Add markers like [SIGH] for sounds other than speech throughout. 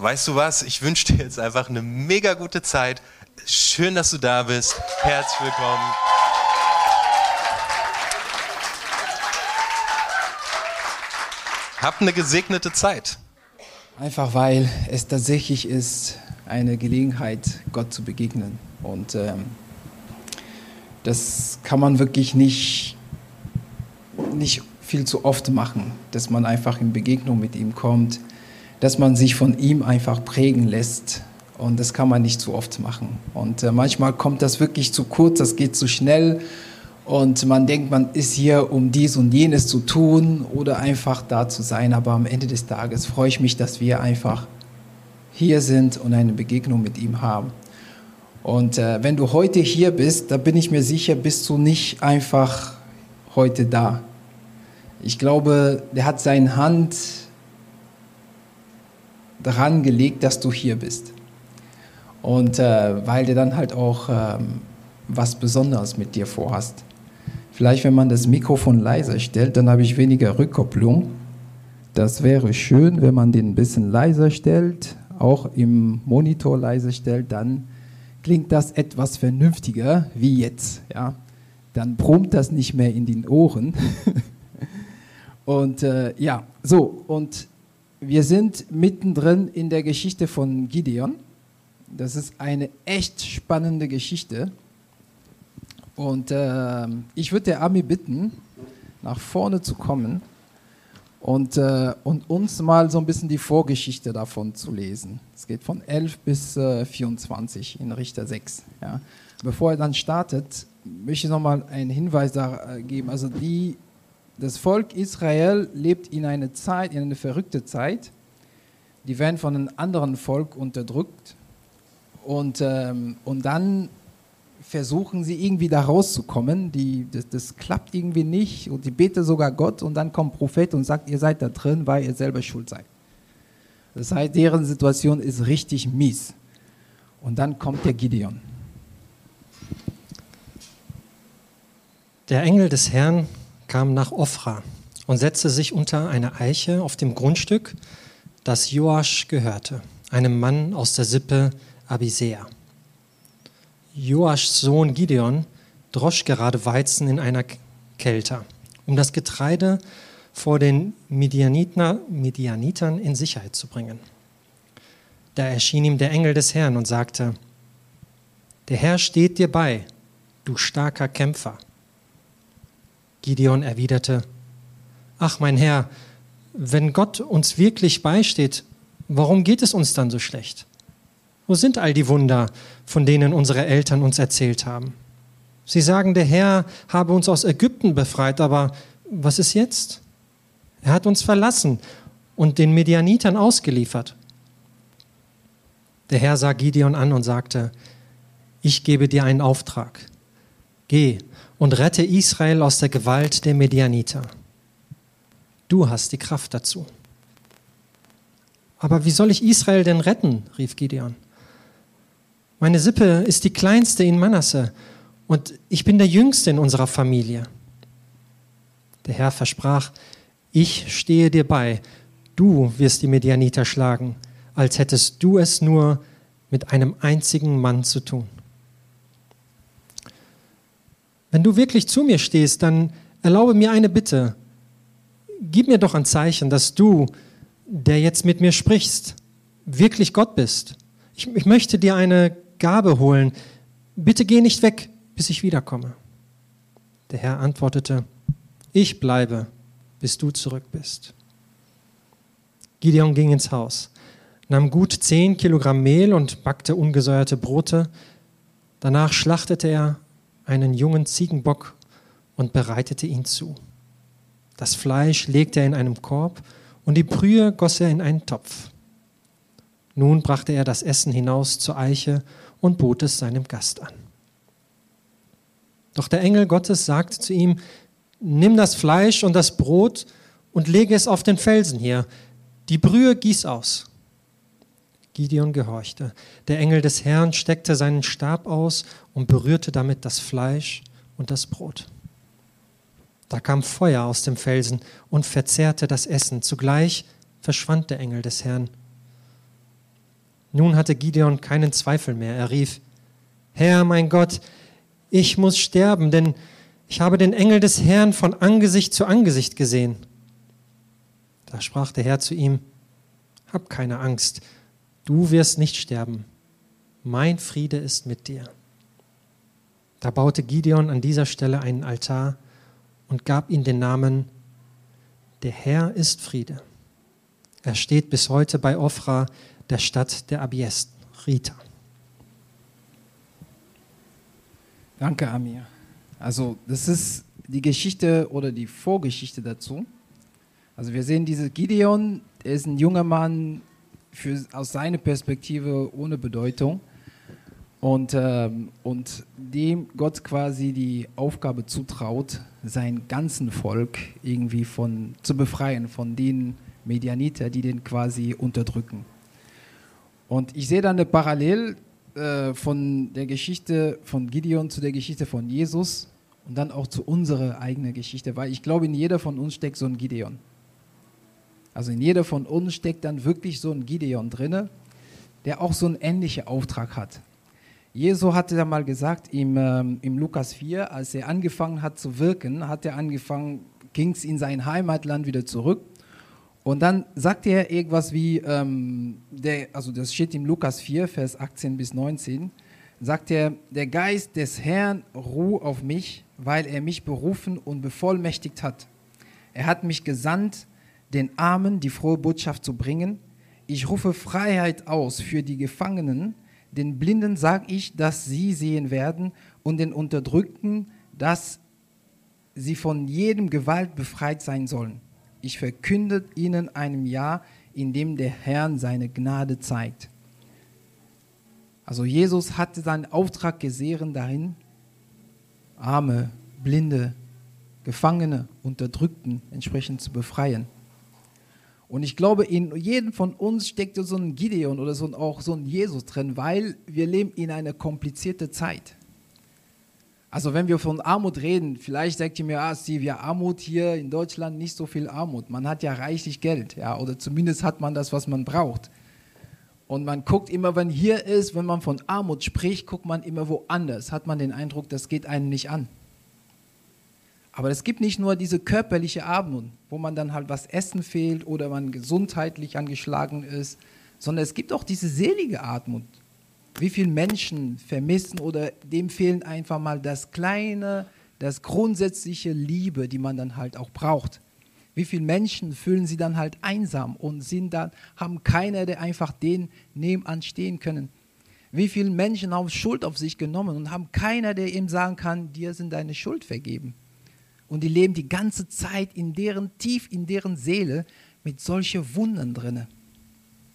weißt du was? Ich wünsche dir jetzt einfach eine mega gute Zeit. Schön, dass du da bist. Herzlich willkommen. Habt eine gesegnete Zeit. Einfach weil es tatsächlich ist, eine Gelegenheit, Gott zu begegnen. Und ähm, das kann man wirklich nicht, nicht viel zu oft machen, dass man einfach in Begegnung mit ihm kommt dass man sich von ihm einfach prägen lässt. Und das kann man nicht zu oft machen. Und äh, manchmal kommt das wirklich zu kurz, das geht zu schnell. Und man denkt, man ist hier, um dies und jenes zu tun oder einfach da zu sein. Aber am Ende des Tages freue ich mich, dass wir einfach hier sind und eine Begegnung mit ihm haben. Und äh, wenn du heute hier bist, da bin ich mir sicher, bist du nicht einfach heute da. Ich glaube, der hat seine Hand daran gelegt, dass du hier bist. Und äh, weil du dann halt auch ähm, was Besonderes mit dir vorhast. Vielleicht, wenn man das Mikrofon leiser stellt, dann habe ich weniger Rückkopplung. Das wäre schön, wenn man den ein bisschen leiser stellt, auch im Monitor leiser stellt, dann klingt das etwas vernünftiger wie jetzt. Ja? Dann brummt das nicht mehr in den Ohren. [LAUGHS] und äh, ja, so, und wir sind mittendrin in der Geschichte von Gideon. Das ist eine echt spannende Geschichte. Und äh, ich würde der Ami bitten, nach vorne zu kommen und, äh, und uns mal so ein bisschen die Vorgeschichte davon zu lesen. Es geht von 11 bis äh, 24 in Richter 6. Ja. Bevor er dann startet, möchte ich nochmal einen Hinweis da äh, geben. Also die das Volk Israel lebt in einer Zeit, in einer verrückten Zeit. Die werden von einem anderen Volk unterdrückt. Und, ähm, und dann versuchen sie irgendwie da rauszukommen. Die, das, das, klappt irgendwie nicht. Und die beten sogar Gott. Und dann kommt Prophet und sagt, ihr seid da drin, weil ihr selber schuld seid. Das heißt, deren Situation ist richtig mies. Und dann kommt der Gideon. Der Engel des Herrn kam nach Ophra und setzte sich unter eine Eiche auf dem Grundstück, das Joasch gehörte, einem Mann aus der Sippe Abisea. Joaschs Sohn Gideon drosch gerade Weizen in einer Kelter, um das Getreide vor den Midianitern in Sicherheit zu bringen. Da erschien ihm der Engel des Herrn und sagte, der Herr steht dir bei, du starker Kämpfer. Gideon erwiderte, Ach mein Herr, wenn Gott uns wirklich beisteht, warum geht es uns dann so schlecht? Wo sind all die Wunder, von denen unsere Eltern uns erzählt haben? Sie sagen, der Herr habe uns aus Ägypten befreit, aber was ist jetzt? Er hat uns verlassen und den Medianitern ausgeliefert. Der Herr sah Gideon an und sagte, ich gebe dir einen Auftrag. Geh und rette Israel aus der Gewalt der Medianiter. Du hast die Kraft dazu. Aber wie soll ich Israel denn retten? rief Gideon. Meine Sippe ist die kleinste in Manasse und ich bin der Jüngste in unserer Familie. Der Herr versprach, ich stehe dir bei, du wirst die Medianiter schlagen, als hättest du es nur mit einem einzigen Mann zu tun. Wenn du wirklich zu mir stehst, dann erlaube mir eine Bitte. Gib mir doch ein Zeichen, dass du, der jetzt mit mir sprichst, wirklich Gott bist. Ich, ich möchte dir eine Gabe holen. Bitte geh nicht weg, bis ich wiederkomme. Der Herr antwortete, ich bleibe, bis du zurück bist. Gideon ging ins Haus, nahm gut zehn Kilogramm Mehl und backte ungesäuerte Brote. Danach schlachtete er einen jungen Ziegenbock und bereitete ihn zu. Das Fleisch legte er in einem Korb und die Brühe goss er in einen Topf. Nun brachte er das Essen hinaus zur Eiche und bot es seinem Gast an. Doch der Engel Gottes sagte zu ihm, nimm das Fleisch und das Brot und lege es auf den Felsen hier, die Brühe gieß aus. Gideon gehorchte. Der Engel des Herrn steckte seinen Stab aus und berührte damit das Fleisch und das Brot. Da kam Feuer aus dem Felsen und verzehrte das Essen. Zugleich verschwand der Engel des Herrn. Nun hatte Gideon keinen Zweifel mehr. Er rief, Herr, mein Gott, ich muss sterben, denn ich habe den Engel des Herrn von Angesicht zu Angesicht gesehen. Da sprach der Herr zu ihm, Hab keine Angst, du wirst nicht sterben, mein Friede ist mit dir. Da baute Gideon an dieser Stelle einen Altar und gab ihm den Namen Der Herr ist Friede. Er steht bis heute bei Ofra, der Stadt der Abiesten, Rita. Danke, Amir. Also das ist die Geschichte oder die Vorgeschichte dazu. Also wir sehen diese Gideon, er ist ein junger Mann für, aus seiner Perspektive ohne Bedeutung und, ähm, und dem Gott quasi die Aufgabe zutraut, sein ganzen Volk irgendwie von, zu befreien von den Medianiter, die den quasi unterdrücken. Und ich sehe da eine Parallel äh, von der Geschichte von Gideon zu der Geschichte von Jesus und dann auch zu unserer eigenen Geschichte, weil ich glaube, in jeder von uns steckt so ein Gideon. Also in jeder von uns steckt dann wirklich so ein Gideon drinne, der auch so einen ähnlichen Auftrag hat. Jesus hatte da mal gesagt im, ähm, im Lukas 4, als er angefangen hat zu wirken, hat er angefangen, ging es in sein Heimatland wieder zurück und dann sagt er irgendwas wie, ähm, der, also das steht im Lukas 4, Vers 18 bis 19, sagt er, der Geist des Herrn ruht auf mich, weil er mich berufen und bevollmächtigt hat. Er hat mich gesandt, den Armen die frohe Botschaft zu bringen. Ich rufe Freiheit aus für die Gefangenen, den Blinden sage ich, dass sie sehen werden und den Unterdrückten, dass sie von jedem Gewalt befreit sein sollen ich verkünde ihnen einem Jahr, in dem der Herr seine Gnade zeigt. Also Jesus hatte seinen Auftrag gesehen darin, Arme, Blinde, Gefangene, Unterdrückten entsprechend zu befreien. Und ich glaube, in jedem von uns steckt so ein Gideon oder so ein, auch so ein Jesus drin, weil wir leben in einer komplizierten Zeit. Also wenn wir von Armut reden, vielleicht sagt ihr mir, ah Steve, ja Armut hier in Deutschland nicht so viel Armut. Man hat ja reichlich Geld, ja, oder zumindest hat man das, was man braucht. Und man guckt immer, wenn hier ist, wenn man von Armut spricht, guckt man immer woanders. Hat man den Eindruck, das geht einen nicht an. Aber es gibt nicht nur diese körperliche Armut, wo man dann halt was essen fehlt oder man gesundheitlich angeschlagen ist, sondern es gibt auch diese selige Armut, wie viele Menschen vermissen oder dem fehlen einfach mal das kleine, das grundsätzliche Liebe, die man dann halt auch braucht. Wie viele Menschen fühlen sie dann halt einsam und sind dann, haben keiner, der einfach den nebenan stehen können. Wie viele Menschen haben Schuld auf sich genommen und haben keiner, der ihm sagen kann, dir sind deine Schuld vergeben. Und die leben die ganze Zeit in deren, tief in deren Seele mit solchen Wundern drinne.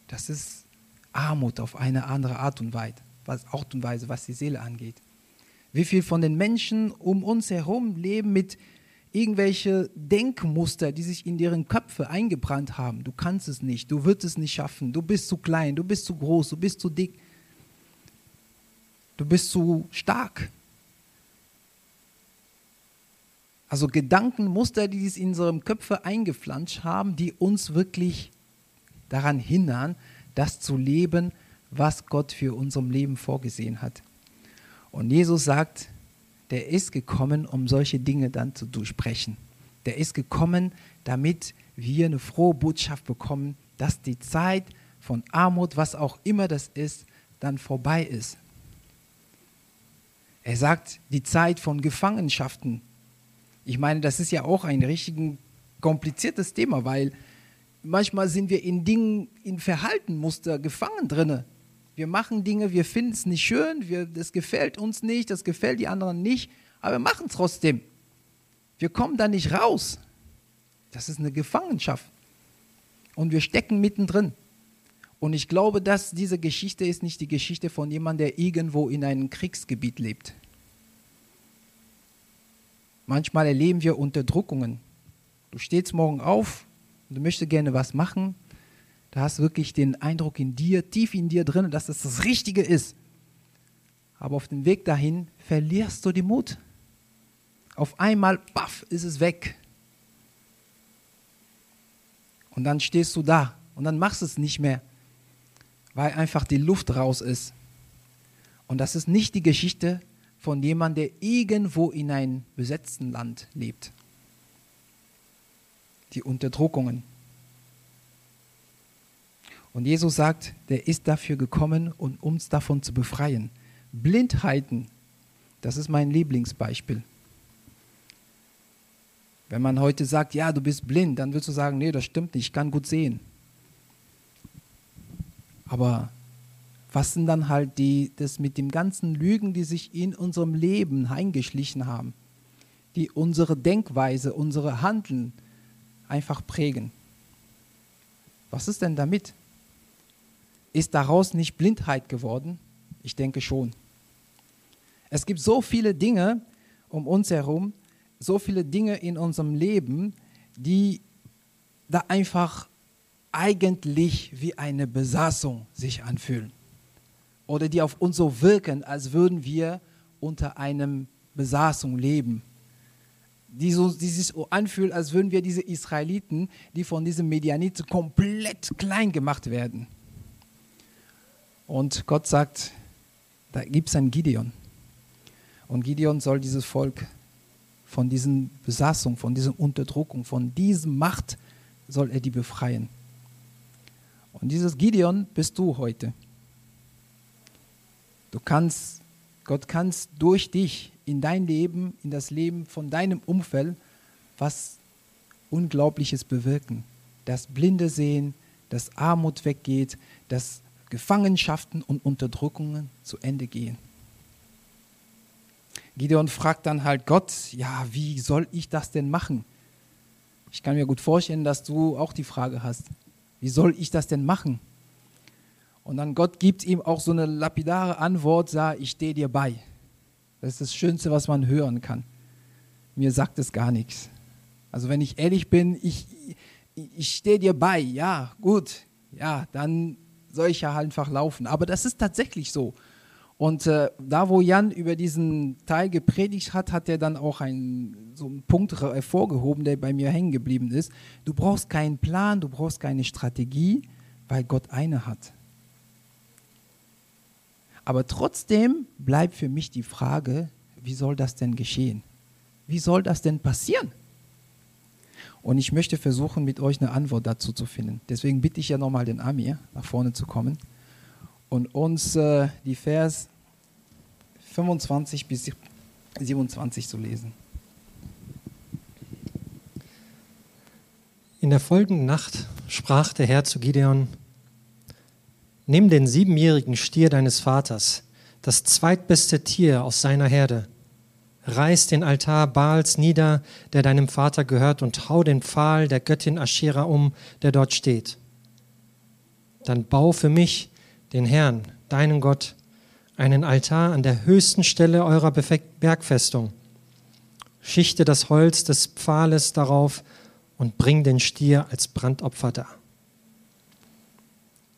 Das ist Armut auf eine andere Art und Weise, was, Art und Weise, was die Seele angeht. Wie viel von den Menschen um uns herum leben mit irgendwelche Denkmuster, die sich in deren Köpfe eingebrannt haben. Du kannst es nicht, du wirst es nicht schaffen, du bist zu klein, du bist zu groß, du bist zu dick, du bist zu stark. Also Gedankenmuster, die sich in unseren Köpfe eingepflanzt haben, die uns wirklich daran hindern, das zu leben, was Gott für unserem Leben vorgesehen hat. Und Jesus sagt, der ist gekommen, um solche Dinge dann zu durchbrechen. Der ist gekommen, damit wir eine frohe Botschaft bekommen, dass die Zeit von Armut, was auch immer das ist, dann vorbei ist. Er sagt, die Zeit von Gefangenschaften. Ich meine, das ist ja auch ein richtig kompliziertes Thema, weil manchmal sind wir in Dingen, in Verhaltenmuster gefangen drinne. Wir machen Dinge, wir finden es nicht schön, wir, das gefällt uns nicht, das gefällt die anderen nicht, aber wir machen es trotzdem. Wir kommen da nicht raus. Das ist eine Gefangenschaft. Und wir stecken mittendrin. Und ich glaube, dass diese Geschichte ist nicht die Geschichte von jemandem, der irgendwo in einem Kriegsgebiet lebt. Manchmal erleben wir Unterdrückungen. Du stehst morgen auf und du möchtest gerne was machen. Du hast wirklich den Eindruck in dir, tief in dir drin, dass das das Richtige ist. Aber auf dem Weg dahin verlierst du den Mut. Auf einmal, baff, ist es weg. Und dann stehst du da und dann machst du es nicht mehr, weil einfach die Luft raus ist. Und das ist nicht die Geschichte von jemandem, der irgendwo in einem besetzten Land lebt. Die Unterdrückungen. Und Jesus sagt, der ist dafür gekommen, um uns davon zu befreien. Blindheiten, das ist mein Lieblingsbeispiel. Wenn man heute sagt, ja, du bist blind, dann würdest du sagen, nee, das stimmt nicht, ich kann gut sehen. Aber was sind dann halt die, das mit dem ganzen Lügen, die sich in unserem Leben eingeschlichen haben, die unsere Denkweise, unsere Handeln einfach prägen? Was ist denn damit? Ist daraus nicht Blindheit geworden? Ich denke schon. Es gibt so viele Dinge um uns herum, so viele Dinge in unserem Leben, die da einfach eigentlich wie eine Besatzung sich anfühlen oder die auf uns so wirken, als würden wir unter einem Besatzung leben. Die, so, die sich so anfühlen, als würden wir diese Israeliten, die von diesem Medianiten komplett klein gemacht werden. Und Gott sagt, da gibt es einen Gideon. Und Gideon soll dieses Volk von diesen Besatzung, von dieser Unterdrückung, von diesem Macht soll er die befreien. Und dieses Gideon bist du heute. Du kannst, Gott kannst durch dich in dein Leben, in das Leben von deinem Umfeld was Unglaubliches bewirken. Das Blinde sehen, dass Armut weggeht, dass Gefangenschaften und Unterdrückungen zu Ende gehen. Gideon fragt dann halt Gott, ja, wie soll ich das denn machen? Ich kann mir gut vorstellen, dass du auch die Frage hast, wie soll ich das denn machen? Und dann Gott gibt ihm auch so eine lapidare Antwort, sah, ich stehe dir bei. Das ist das Schönste, was man hören kann. Mir sagt es gar nichts. Also wenn ich ehrlich bin, ich, ich stehe dir bei, ja, gut, ja, dann soll ich ja einfach laufen. Aber das ist tatsächlich so. Und äh, da, wo Jan über diesen Teil gepredigt hat, hat er dann auch einen, so einen Punkt hervorgehoben, der bei mir hängen geblieben ist. Du brauchst keinen Plan, du brauchst keine Strategie, weil Gott eine hat. Aber trotzdem bleibt für mich die Frage, wie soll das denn geschehen? Wie soll das denn passieren? Und ich möchte versuchen, mit euch eine Antwort dazu zu finden. Deswegen bitte ich ja nochmal den Amir, nach vorne zu kommen und uns äh, die Vers 25 bis 27 zu lesen. In der folgenden Nacht sprach der Herr zu Gideon, Nimm den siebenjährigen Stier deines Vaters, das zweitbeste Tier aus seiner Herde, reiß den Altar Baals nieder, der deinem Vater gehört, und hau den Pfahl der Göttin Aschera um, der dort steht. Dann bau für mich, den Herrn, deinen Gott, einen Altar an der höchsten Stelle eurer Bergfestung. Schichte das Holz des Pfahles darauf und bring den Stier als Brandopfer dar.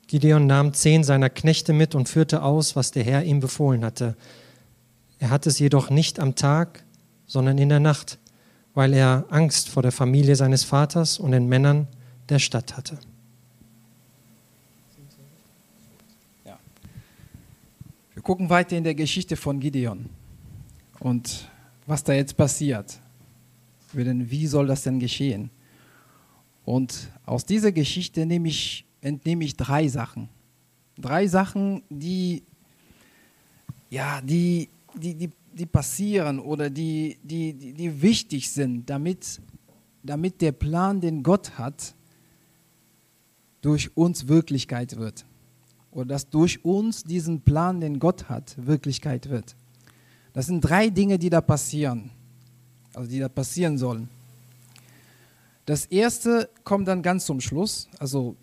Gideon nahm zehn seiner Knechte mit und führte aus, was der Herr ihm befohlen hatte. Er hatte es jedoch nicht am Tag, sondern in der Nacht, weil er Angst vor der Familie seines Vaters und den Männern der Stadt hatte. Ja. Wir gucken weiter in der Geschichte von Gideon und was da jetzt passiert. Wie soll das denn geschehen? Und aus dieser Geschichte nehme ich entnehme ich drei Sachen. Drei Sachen, die, ja, die, die, die, die passieren oder die, die, die, die wichtig sind, damit, damit der Plan, den Gott hat, durch uns Wirklichkeit wird. Oder dass durch uns diesen Plan, den Gott hat, Wirklichkeit wird. Das sind drei Dinge, die da passieren. Also die da passieren sollen. Das erste kommt dann ganz zum Schluss. Also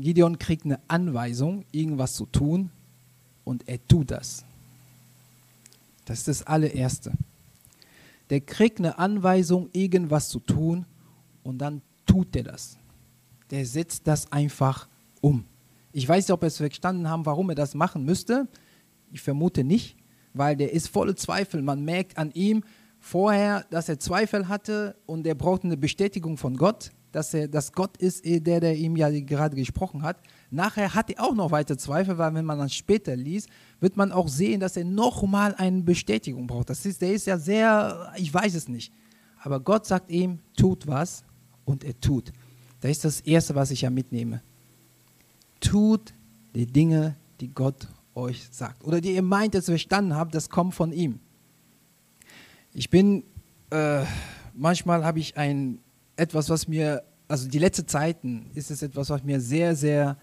Gideon kriegt eine Anweisung, irgendwas zu tun und er tut das. Das ist das allererste. Der kriegt eine Anweisung, irgendwas zu tun und dann tut er das. Der setzt das einfach um. Ich weiß nicht, ob wir es verstanden haben, warum er das machen müsste. Ich vermute nicht, weil der ist voller Zweifel. Man merkt an ihm vorher, dass er Zweifel hatte und er braucht eine Bestätigung von Gott, dass, er, dass Gott ist, eh der, der ihm ja gerade gesprochen hat. Nachher hat er auch noch weiter Zweifel, weil wenn man dann später liest, wird man auch sehen, dass er nochmal eine Bestätigung braucht. Das ist, der ist ja sehr, ich weiß es nicht. Aber Gott sagt ihm, tut was und er tut. Das ist das Erste, was ich ja mitnehme. Tut die Dinge, die Gott euch sagt. Oder die ihr meint, dass ihr verstanden habt, das kommt von ihm. Ich bin, äh, manchmal habe ich ein, etwas, was mir, also die letzten Zeiten ist es etwas, was mir sehr, sehr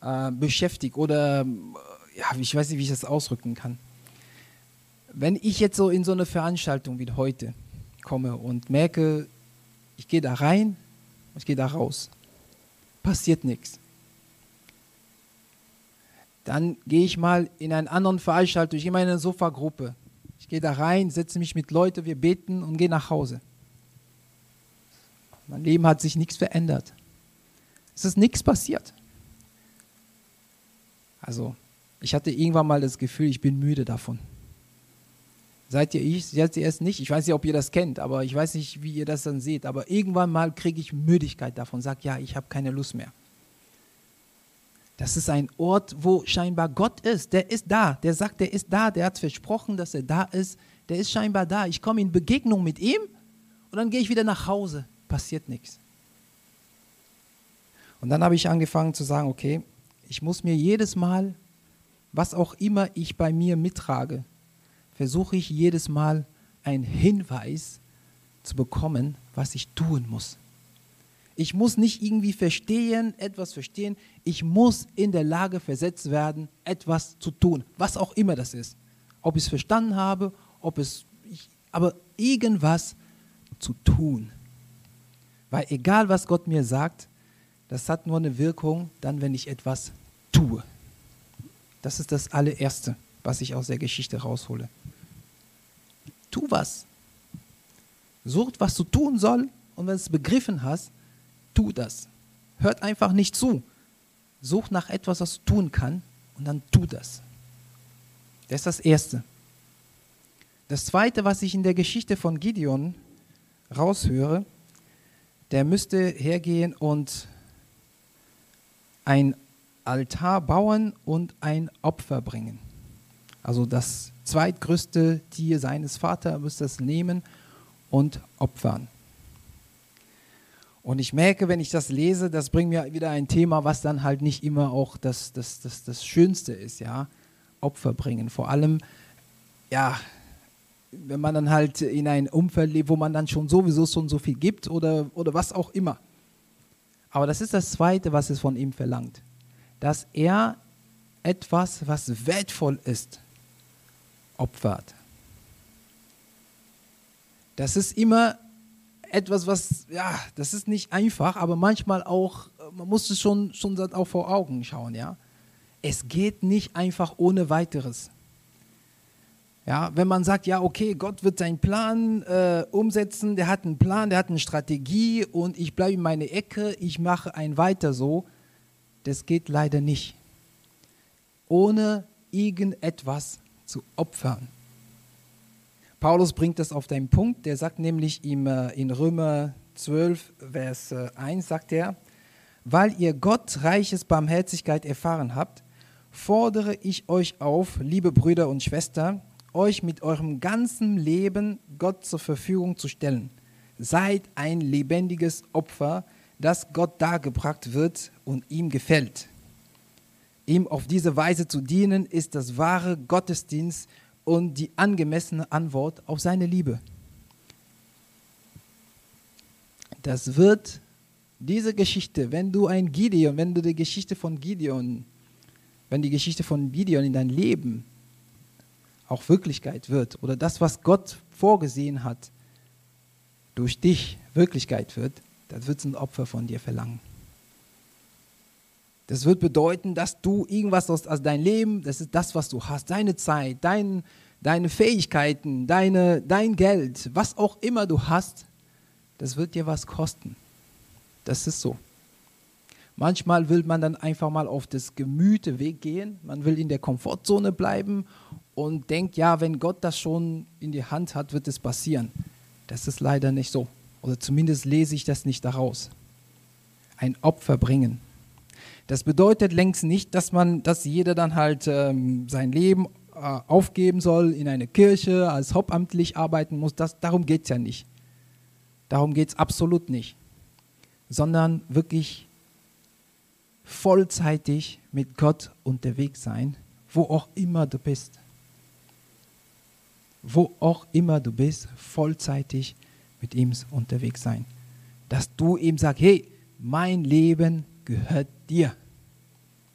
äh, beschäftigt oder, ja, ich weiß nicht, wie ich das ausdrücken kann. Wenn ich jetzt so in so eine Veranstaltung wie heute komme und merke, ich gehe da rein, ich gehe da raus, passiert nichts dann gehe ich mal in einen anderen Veranstaltung, ich gehe mal in eine Sofagruppe. Ich gehe da rein, setze mich mit Leuten, wir beten und gehe nach Hause. Mein Leben hat sich nichts verändert. Es ist nichts passiert. Also, ich hatte irgendwann mal das Gefühl, ich bin müde davon. Seid ihr ich? Seid ihr es nicht? Ich weiß nicht, ob ihr das kennt, aber ich weiß nicht, wie ihr das dann seht. Aber irgendwann mal kriege ich Müdigkeit davon, sage, ja, ich habe keine Lust mehr. Das ist ein Ort, wo scheinbar Gott ist. Der ist da. Der sagt, der ist da. Der hat versprochen, dass er da ist. Der ist scheinbar da. Ich komme in Begegnung mit ihm und dann gehe ich wieder nach Hause. Passiert nichts. Und dann habe ich angefangen zu sagen, okay, ich muss mir jedes Mal, was auch immer ich bei mir mittrage, versuche ich jedes Mal einen Hinweis zu bekommen, was ich tun muss. Ich muss nicht irgendwie verstehen, etwas verstehen. Ich muss in der Lage versetzt werden, etwas zu tun, was auch immer das ist. Ob ich es verstanden habe, ob es, ich, aber irgendwas zu tun. Weil egal, was Gott mir sagt, das hat nur eine Wirkung, dann, wenn ich etwas tue. Das ist das allererste, was ich aus der Geschichte raushole. Tu was. Sucht, was du tun soll, und wenn du es begriffen hast, tu das. Hört einfach nicht zu. Such nach etwas, was du tun kann und dann tu das. Das ist das Erste. Das Zweite, was ich in der Geschichte von Gideon raushöre, der müsste hergehen und ein Altar bauen und ein Opfer bringen. Also das zweitgrößte Tier seines Vaters müsste es nehmen und opfern. Und ich merke, wenn ich das lese, das bringt mir wieder ein Thema, was dann halt nicht immer auch das, das, das, das Schönste ist, ja. Opfer bringen. Vor allem, ja, wenn man dann halt in ein Umfeld lebt, wo man dann schon sowieso schon so viel gibt oder, oder was auch immer. Aber das ist das Zweite, was es von ihm verlangt. Dass er etwas, was wertvoll ist, opfert. Das ist immer etwas, was, ja, das ist nicht einfach, aber manchmal auch, man muss es schon, schon auch vor Augen schauen, ja. Es geht nicht einfach ohne weiteres. Ja, wenn man sagt, ja, okay, Gott wird seinen Plan äh, umsetzen, der hat einen Plan, der hat eine Strategie und ich bleibe in meine Ecke, ich mache ein weiter so, das geht leider nicht. Ohne irgendetwas zu opfern. Paulus bringt das auf den Punkt, der sagt nämlich ihm äh, in Römer 12, Vers 1, äh, sagt er, weil ihr Gott reiches Barmherzigkeit erfahren habt, fordere ich euch auf, liebe Brüder und Schwestern, euch mit eurem ganzen Leben Gott zur Verfügung zu stellen. Seid ein lebendiges Opfer, das Gott dargebracht wird und ihm gefällt. Ihm auf diese Weise zu dienen, ist das wahre Gottesdienst und die angemessene Antwort auf seine Liebe. Das wird diese Geschichte, wenn du ein Gideon, wenn du die Geschichte von Gideon, wenn die Geschichte von Gideon in dein Leben auch Wirklichkeit wird oder das, was Gott vorgesehen hat, durch dich Wirklichkeit wird, dann wird es ein Opfer von dir verlangen. Das wird bedeuten, dass du irgendwas aus, also dein Leben, das ist das, was du hast, deine Zeit, dein, deine Fähigkeiten, deine, dein Geld, was auch immer du hast, das wird dir was kosten. Das ist so. Manchmal will man dann einfach mal auf das Gemüte Weg gehen. Man will in der Komfortzone bleiben und denkt, ja, wenn Gott das schon in die Hand hat, wird es passieren. Das ist leider nicht so. Oder zumindest lese ich das nicht daraus. Ein Opfer bringen. Das bedeutet längst nicht, dass man, dass jeder dann halt ähm, sein Leben äh, aufgeben soll, in eine Kirche als hauptamtlich arbeiten muss. Das, darum geht es ja nicht. Darum geht es absolut nicht. Sondern wirklich vollzeitig mit Gott unterwegs sein, wo auch immer du bist. Wo auch immer du bist, vollzeitig mit ihm unterwegs sein. Dass du ihm sagst, hey, mein Leben gehört dir.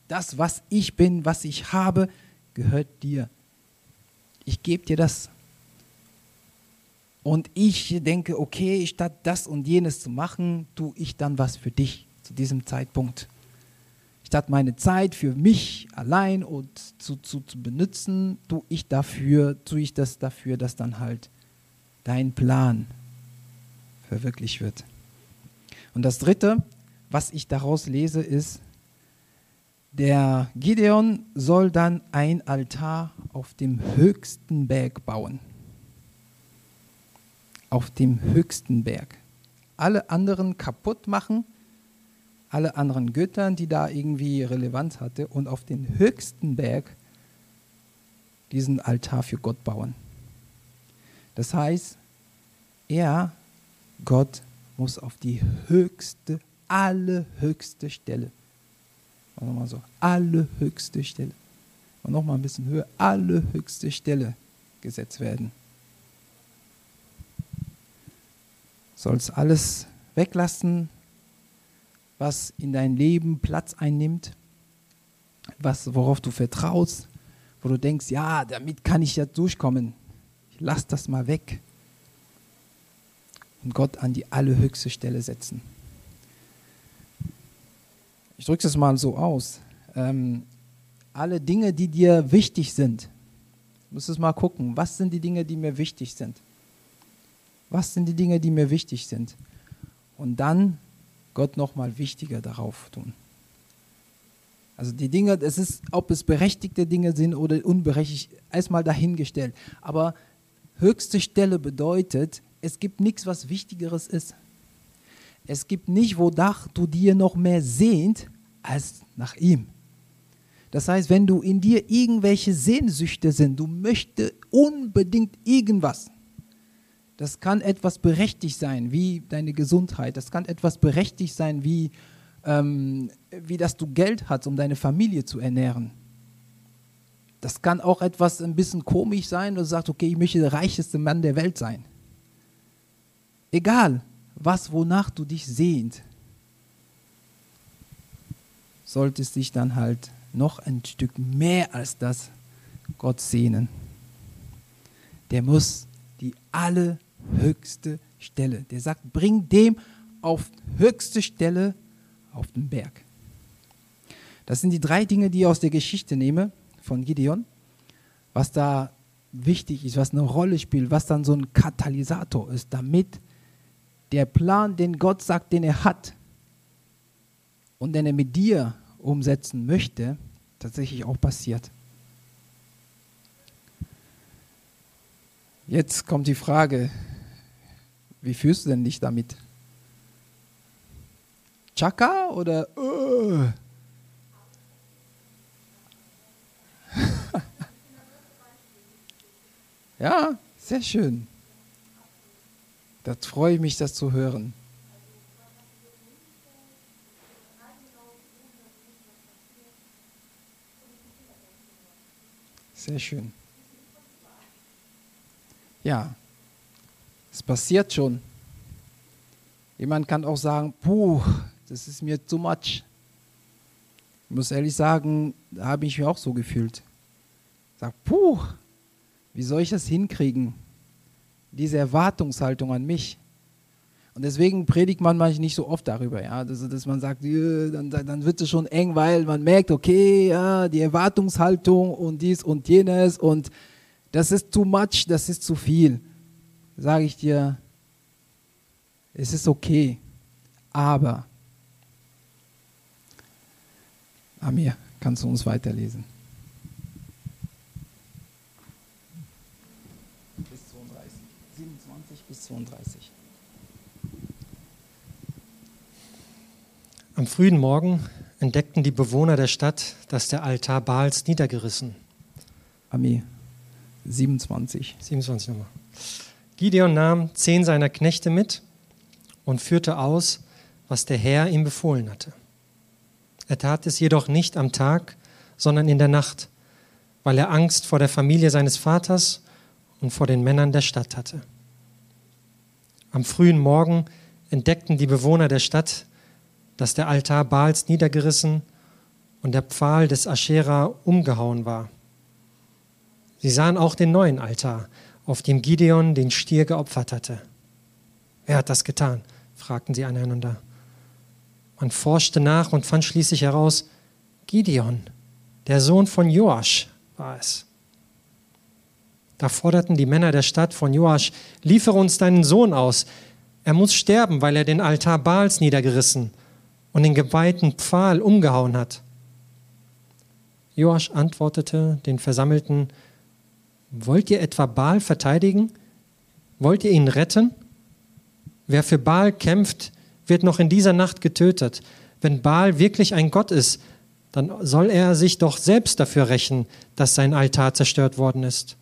Das, was ich bin, was ich habe, gehört dir. Ich gebe dir das. Und ich denke, okay, statt das und jenes zu machen, tue ich dann was für dich zu diesem Zeitpunkt statt meine Zeit für mich allein und zu, zu, zu benutzen, tue ich dafür, tue ich das dafür, dass dann halt dein Plan verwirklicht wird. Und das dritte, was ich daraus lese, ist, der Gideon soll dann ein Altar auf dem höchsten Berg bauen. Auf dem höchsten Berg. Alle anderen kaputt machen alle anderen Göttern, die da irgendwie Relevanz hatte, und auf den höchsten Berg diesen Altar für Gott bauen. Das heißt, er, Gott, muss auf die höchste, allerhöchste Stelle. Nochmal so, allerhöchste Stelle. Und nochmal ein bisschen höher, allerhöchste Stelle gesetzt werden. Sollst alles weglassen, was in dein Leben Platz einnimmt, was, worauf du vertraust, wo du denkst, ja, damit kann ich ja durchkommen. Ich lass das mal weg. Und Gott an die allerhöchste Stelle setzen. Ich drücke es mal so aus. Ähm, alle Dinge, die dir wichtig sind, musst du mal gucken, was sind die Dinge, die mir wichtig sind? Was sind die Dinge, die mir wichtig sind? Und dann Gott nochmal wichtiger darauf tun. Also die Dinge, es ist, ob es berechtigte Dinge sind oder unberechtigt, erstmal dahingestellt. Aber höchste Stelle bedeutet, es gibt nichts, was Wichtigeres ist. Es gibt nicht, wonach du dir noch mehr sehnt, als nach ihm. Das heißt, wenn du in dir irgendwelche Sehnsüchte sind, du möchtest unbedingt irgendwas, das kann etwas berechtigt sein, wie deine Gesundheit. Das kann etwas berechtigt sein, wie, ähm, wie dass du Geld hast, um deine Familie zu ernähren. Das kann auch etwas ein bisschen komisch sein, du sagst, okay, ich möchte der reichste Mann der Welt sein. Egal, was, wonach du dich sehnt, solltest dich dann halt noch ein Stück mehr als das Gott sehnen. Der muss die allerhöchste Stelle. Der sagt, bring dem auf höchste Stelle auf den Berg. Das sind die drei Dinge, die ich aus der Geschichte nehme von Gideon, was da wichtig ist, was eine Rolle spielt, was dann so ein Katalysator ist, damit der Plan, den Gott sagt, den er hat und den er mit dir umsetzen möchte, tatsächlich auch passiert. Jetzt kommt die Frage, wie fühlst du denn dich damit? Chaka oder uh? [LAUGHS] Ja, sehr schön. Das freue ich mich, das zu hören. Sehr schön. Ja, es passiert schon. Jemand kann auch sagen, puh, das ist mir zu much. Ich muss ehrlich sagen, da habe ich mich auch so gefühlt. Sage, puh, wie soll ich das hinkriegen? Diese Erwartungshaltung an mich. Und deswegen predigt man manchmal nicht so oft darüber, ja, dass, dass man sagt, dann, dann wird es schon eng, weil man merkt, okay, ja, die Erwartungshaltung und dies und jenes und das ist too much, das ist zu viel. Sage ich dir, es ist okay, aber Amir, kannst du uns weiterlesen? Bis 32, 27 bis 32. Am frühen Morgen entdeckten die Bewohner der Stadt, dass der Altar Baals niedergerissen. Ami, 27. 27 nochmal. Gideon nahm zehn seiner Knechte mit und führte aus, was der Herr ihm befohlen hatte. Er tat es jedoch nicht am Tag, sondern in der Nacht, weil er Angst vor der Familie seines Vaters und vor den Männern der Stadt hatte. Am frühen Morgen entdeckten die Bewohner der Stadt, dass der Altar Baals niedergerissen und der Pfahl des Aschera umgehauen war. Sie sahen auch den neuen Altar, auf dem Gideon den Stier geopfert hatte. Wer hat das getan? fragten sie einander. Man forschte nach und fand schließlich heraus, Gideon, der Sohn von Joasch, war es. Da forderten die Männer der Stadt von Joasch, liefere uns deinen Sohn aus. Er muss sterben, weil er den Altar Baals niedergerissen und den geweihten Pfahl umgehauen hat. Joasch antwortete den Versammelten, Wollt ihr etwa Baal verteidigen? Wollt ihr ihn retten? Wer für Baal kämpft, wird noch in dieser Nacht getötet. Wenn Baal wirklich ein Gott ist, dann soll er sich doch selbst dafür rächen, dass sein Altar zerstört worden ist.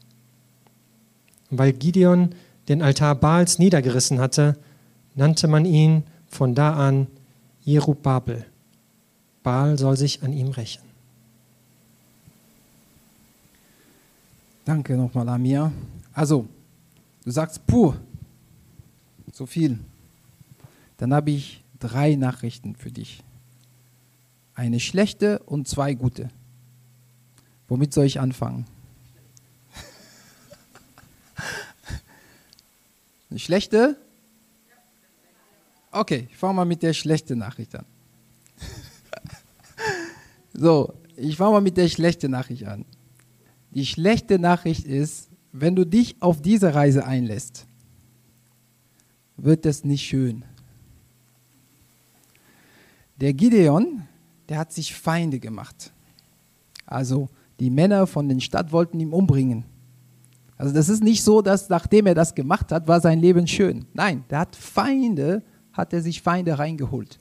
Weil Gideon den Altar Baals niedergerissen hatte, nannte man ihn von da an Jerubabel. Baal soll sich an ihm rächen. Danke nochmal, Amir. Also, du sagst, puh, so viel. Dann habe ich drei Nachrichten für dich. Eine schlechte und zwei gute. Womit soll ich anfangen? [LAUGHS] Eine schlechte? Okay, ich fange mal mit der schlechten Nachricht an. [LAUGHS] So, ich fange mal mit der schlechten Nachricht an. Die schlechte Nachricht ist, wenn du dich auf diese Reise einlässt, wird es nicht schön. Der Gideon, der hat sich Feinde gemacht. Also die Männer von der Stadt wollten ihn umbringen. Also das ist nicht so, dass nachdem er das gemacht hat, war sein Leben schön. Nein, der hat Feinde hat er sich Feinde reingeholt.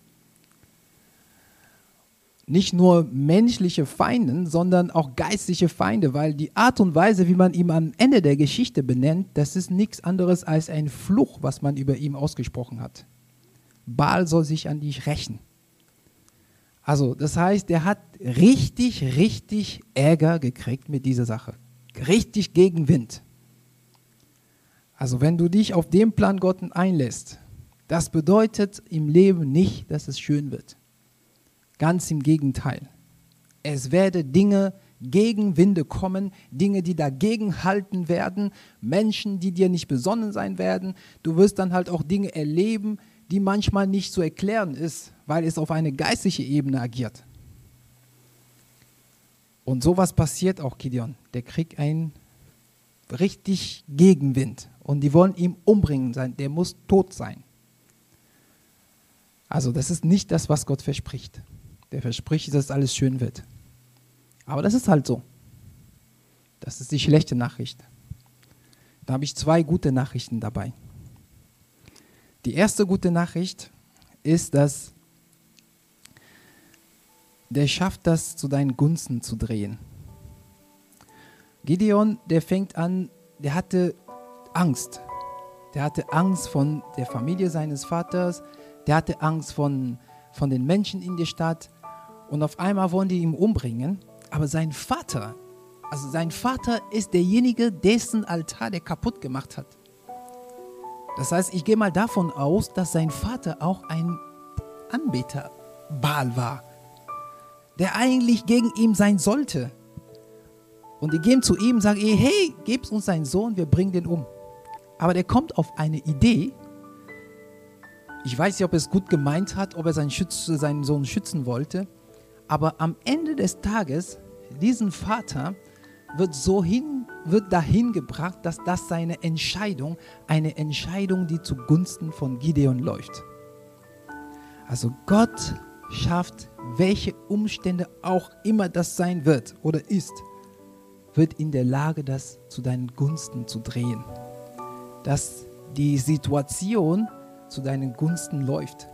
Nicht nur menschliche Feinde, sondern auch geistliche Feinde, weil die Art und Weise, wie man ihn am Ende der Geschichte benennt, das ist nichts anderes als ein Fluch, was man über ihm ausgesprochen hat. Baal soll sich an dich rächen. Also, das heißt, er hat richtig, richtig Ärger gekriegt mit dieser Sache. Richtig Gegenwind. Also, wenn du dich auf den Plan Gottes einlässt, das bedeutet im Leben nicht, dass es schön wird. Ganz im Gegenteil. Es werden Dinge gegen Winde kommen, Dinge, die dagegen halten werden, Menschen, die dir nicht besonnen sein werden. Du wirst dann halt auch Dinge erleben, die manchmal nicht zu erklären ist, weil es auf eine geistliche Ebene agiert. Und sowas passiert auch Gideon. Der kriegt einen richtig Gegenwind und die wollen ihn umbringen sein. Der muss tot sein. Also das ist nicht das, was Gott verspricht. Der verspricht, dass alles schön wird. Aber das ist halt so. Das ist die schlechte Nachricht. Da habe ich zwei gute Nachrichten dabei. Die erste gute Nachricht ist, dass der schafft das zu deinen Gunsten zu drehen. Gideon, der fängt an, der hatte Angst. Der hatte Angst von der Familie seines Vaters, der hatte Angst von, von den Menschen in der Stadt und auf einmal wollen die ihn umbringen. Aber sein Vater, also sein Vater ist derjenige, dessen Altar der kaputt gemacht hat. Das heißt, ich gehe mal davon aus, dass sein Vater auch ein Anbeter Baal war, der eigentlich gegen ihn sein sollte. Und die gehen zu ihm und sagen, hey, gebt uns seinen Sohn, wir bringen den um. Aber der kommt auf eine Idee, Ich weiß nicht, ob er es gut gemeint hat, ob er seinen, Schütz, seinen Sohn schützen wollte. Aber am Ende des Tages, diesen Vater wird so hin, wird dahin gebracht, dass das seine Entscheidung, eine Entscheidung, die zugunsten von Gideon läuft. Also Gott schafft, welche Umstände auch immer das sein wird oder ist, wird in der Lage, das zu deinen Gunsten zu drehen. Dass die Situation zu deinen Gunsten läuft.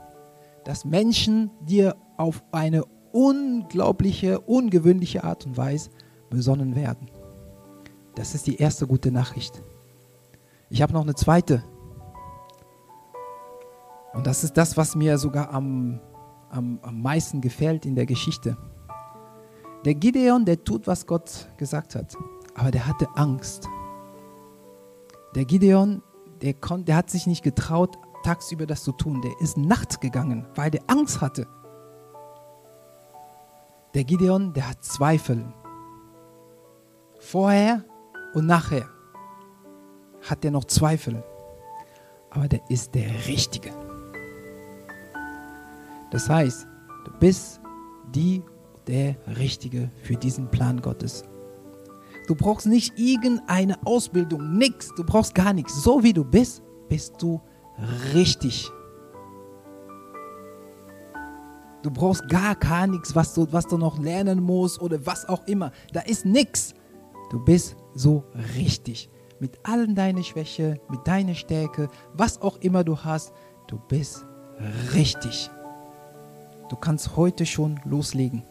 Dass Menschen dir auf eine unglaubliche, ungewöhnliche Art und Weise besonnen werden. Das ist die erste gute Nachricht. Ich habe noch eine zweite. Und das ist das, was mir sogar am, am, am meisten gefällt in der Geschichte. Der Gideon, der tut, was Gott gesagt hat, aber der hatte Angst. Der Gideon, der, kon, der hat sich nicht getraut, tagsüber das zu tun. Der ist nachts gegangen, weil der Angst hatte. Der Gideon, der hat Zweifel. Vorher und nachher hat er noch Zweifel. Aber der ist der Richtige. Das heißt, du bist die, der Richtige für diesen Plan Gottes. Du brauchst nicht irgendeine Ausbildung, nichts. Du brauchst gar nichts. So wie du bist, bist du richtig. Du brauchst gar, gar nichts, was du, was du noch lernen musst oder was auch immer. Da ist nichts. Du bist so richtig. Mit allen deinen Schwächen, mit deiner Stärke, was auch immer du hast, du bist richtig. Du kannst heute schon loslegen.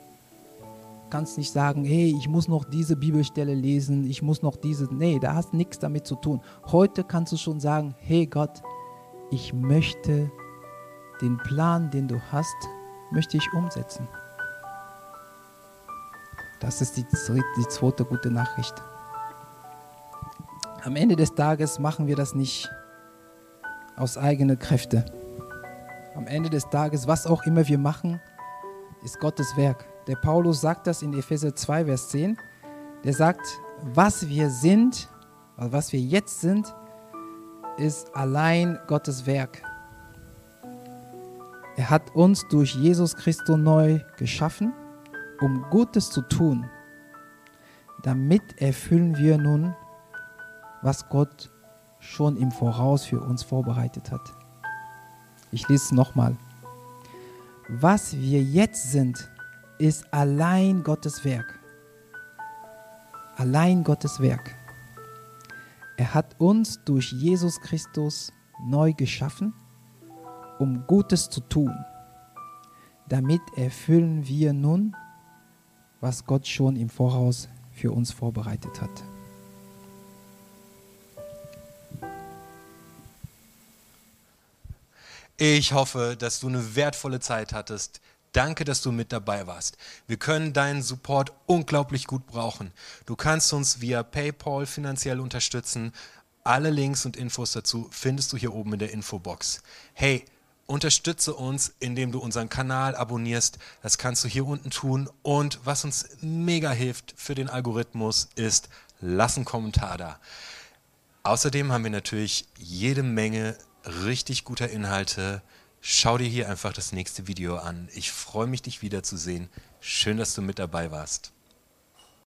Du kannst nicht sagen, hey, ich muss noch diese Bibelstelle lesen, ich muss noch diese. Nee, da hast nichts damit zu tun. Heute kannst du schon sagen, hey Gott, ich möchte den Plan, den du hast, möchte ich umsetzen. Das ist die, die zweite gute Nachricht. Am Ende des Tages machen wir das nicht aus eigenen Kräften. Am Ende des Tages, was auch immer wir machen, ist Gottes Werk. Der Paulus sagt das in Epheser 2, Vers 10. Der sagt, was wir sind, was wir jetzt sind, ist allein Gottes Werk. Er hat uns durch Jesus Christus neu geschaffen, um Gutes zu tun. Damit erfüllen wir nun, was Gott schon im Voraus für uns vorbereitet hat. Ich lese es nochmal. Was wir jetzt sind, ist allein Gottes Werk. Allein Gottes Werk. Er hat uns durch Jesus Christus neu geschaffen, um Gutes zu tun. Damit erfüllen wir nun, was Gott schon im Voraus für uns vorbereitet hat. Ich hoffe, dass du eine wertvolle Zeit hattest. Danke, dass du mit dabei warst. Wir können deinen Support unglaublich gut brauchen. Du kannst uns via PayPal finanziell unterstützen. Alle Links und Infos dazu findest du hier oben in der Infobox. Hey, unterstütze uns, indem du unseren Kanal abonnierst. Das kannst du hier unten tun. Und was uns mega hilft für den Algorithmus ist, lass einen Kommentar da. Außerdem haben wir natürlich jede Menge richtig guter Inhalte. Schau dir hier einfach das nächste Video an. Ich freue mich, dich wiederzusehen. Schön, dass du mit dabei warst.